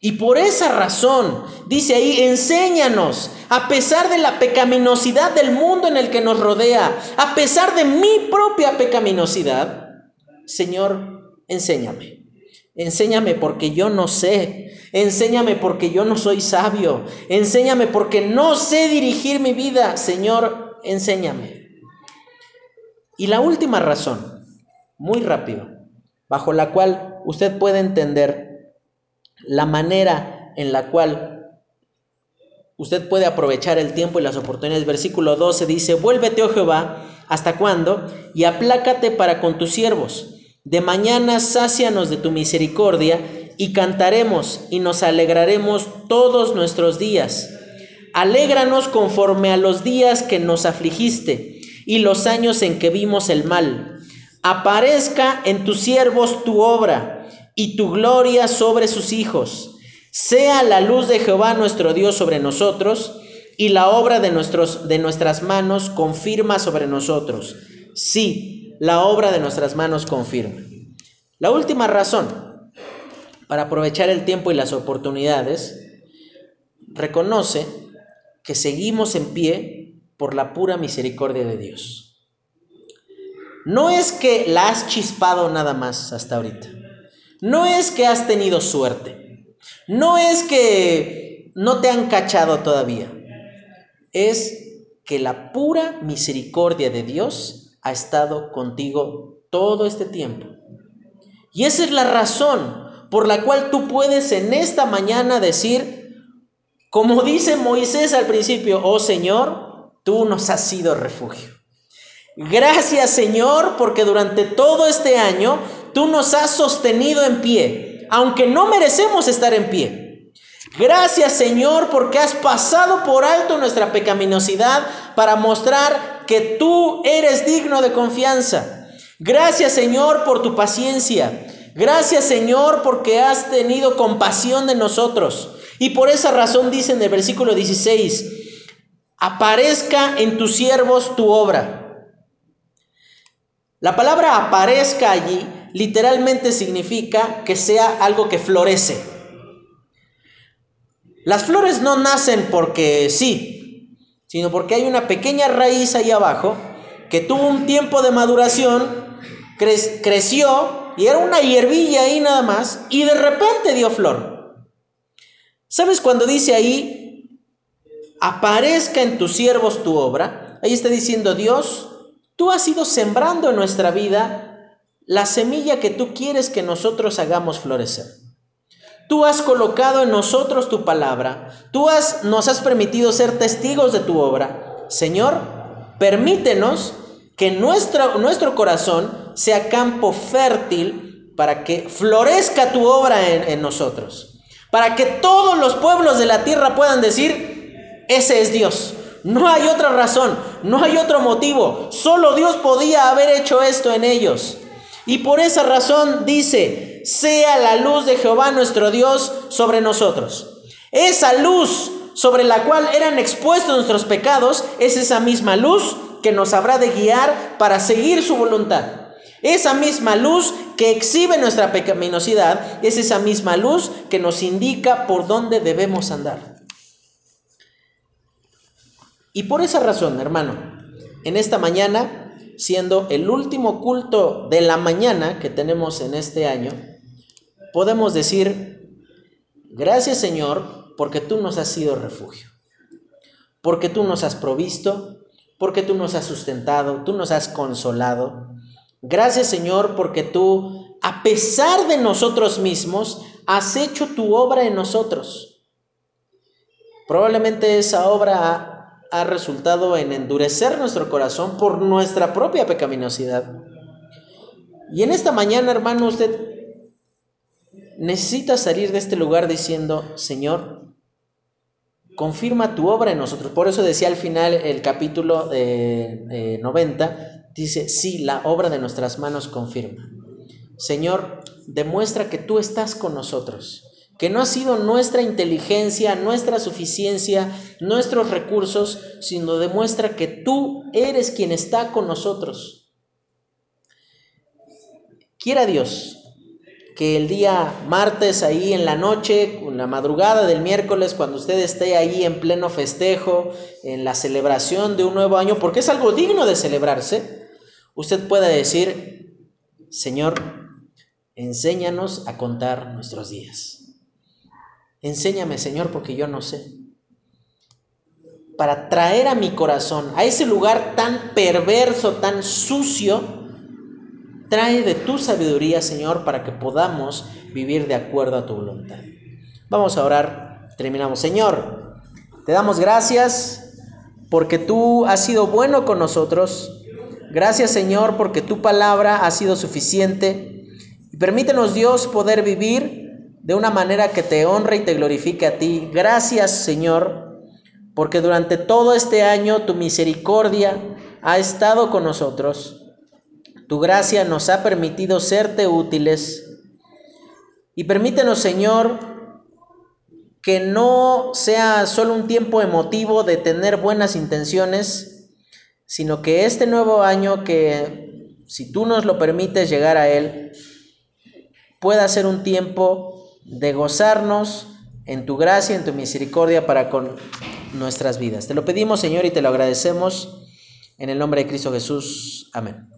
Speaker 1: Y por esa razón, dice ahí, enséñanos, a pesar de la pecaminosidad del mundo en el que nos rodea, a pesar de mi propia pecaminosidad, Señor, enséñame. Enséñame porque yo no sé. Enséñame porque yo no soy sabio. Enséñame porque no sé dirigir mi vida. Señor, enséñame. Y la última razón, muy rápido, bajo la cual usted puede entender la manera en la cual usted puede aprovechar el tiempo y las oportunidades. Versículo 12 dice, vuélvete, oh Jehová, ¿hasta cuándo? Y aplácate para con tus siervos de mañana sácianos de tu misericordia y cantaremos y nos alegraremos todos nuestros días. Alégranos conforme a los días que nos afligiste y los años en que vimos el mal. Aparezca en tus siervos tu obra y tu gloria sobre sus hijos. Sea la luz de Jehová nuestro Dios sobre nosotros y la obra de, nuestros, de nuestras manos confirma sobre nosotros. Sí, la obra de nuestras manos confirma. La última razón para aprovechar el tiempo y las oportunidades reconoce que seguimos en pie por la pura misericordia de Dios. No es que la has chispado nada más hasta ahorita. No es que has tenido suerte. No es que no te han cachado todavía. Es que la pura misericordia de Dios ha estado contigo todo este tiempo. Y esa es la razón por la cual tú puedes en esta mañana decir, como dice Moisés al principio, oh Señor, tú nos has sido refugio. Gracias Señor porque durante todo este año tú nos has sostenido en pie, aunque no merecemos estar en pie. Gracias Señor porque has pasado por alto nuestra pecaminosidad para mostrar que tú eres digno de confianza. Gracias Señor por tu paciencia. Gracias Señor porque has tenido compasión de nosotros. Y por esa razón dice en el versículo 16, aparezca en tus siervos tu obra. La palabra aparezca allí literalmente significa que sea algo que florece. Las flores no nacen porque sí, sino porque hay una pequeña raíz ahí abajo que tuvo un tiempo de maduración, creció y era una hierbilla ahí nada más y de repente dio flor. ¿Sabes cuando dice ahí, aparezca en tus siervos tu obra? Ahí está diciendo Dios, Tú has ido sembrando en nuestra vida la semilla que tú quieres que nosotros hagamos florecer. Tú has colocado en nosotros tu palabra. Tú has, nos has permitido ser testigos de tu obra. Señor, permítenos que nuestro, nuestro corazón sea campo fértil para que florezca tu obra en, en nosotros. Para que todos los pueblos de la tierra puedan decir, ese es Dios. No hay otra razón, no hay otro motivo. Solo Dios podía haber hecho esto en ellos. Y por esa razón dice, sea la luz de Jehová nuestro Dios sobre nosotros. Esa luz sobre la cual eran expuestos nuestros pecados es esa misma luz que nos habrá de guiar para seguir su voluntad. Esa misma luz que exhibe nuestra pecaminosidad es esa misma luz que nos indica por dónde debemos andar. Y por esa razón, hermano, en esta mañana, siendo el último culto de la mañana que tenemos en este año, podemos decir, gracias Señor, porque tú nos has sido refugio, porque tú nos has provisto, porque tú nos has sustentado, tú nos has consolado. Gracias Señor, porque tú, a pesar de nosotros mismos, has hecho tu obra en nosotros. Probablemente esa obra ha resultado en endurecer nuestro corazón por nuestra propia pecaminosidad. Y en esta mañana, hermano, usted necesita salir de este lugar diciendo, Señor, confirma tu obra en nosotros. Por eso decía al final el capítulo eh, 90, dice, sí, la obra de nuestras manos confirma. Señor, demuestra que tú estás con nosotros que no ha sido nuestra inteligencia, nuestra suficiencia, nuestros recursos, sino demuestra que tú eres quien está con nosotros. Quiera Dios que el día martes ahí en la noche, en la madrugada del miércoles, cuando usted esté ahí en pleno festejo, en la celebración de un nuevo año, porque es algo digno de celebrarse, usted pueda decir, Señor, enséñanos a contar nuestros días. Enséñame, Señor, porque yo no sé. Para traer a mi corazón, a ese lugar tan perverso, tan sucio, trae de tu sabiduría, Señor, para que podamos vivir de acuerdo a tu voluntad. Vamos a orar, terminamos. Señor, te damos gracias porque tú has sido bueno con nosotros. Gracias, Señor, porque tu palabra ha sido suficiente. Permítenos, Dios, poder vivir de una manera que te honre y te glorifique a ti. Gracias Señor, porque durante todo este año tu misericordia ha estado con nosotros. Tu gracia nos ha permitido serte útiles. Y permítenos Señor que no sea solo un tiempo emotivo de tener buenas intenciones, sino que este nuevo año que, si tú nos lo permites llegar a él, pueda ser un tiempo de gozarnos en tu gracia, en tu misericordia para con nuestras vidas. Te lo pedimos, Señor, y te lo agradecemos en el nombre de Cristo Jesús. Amén.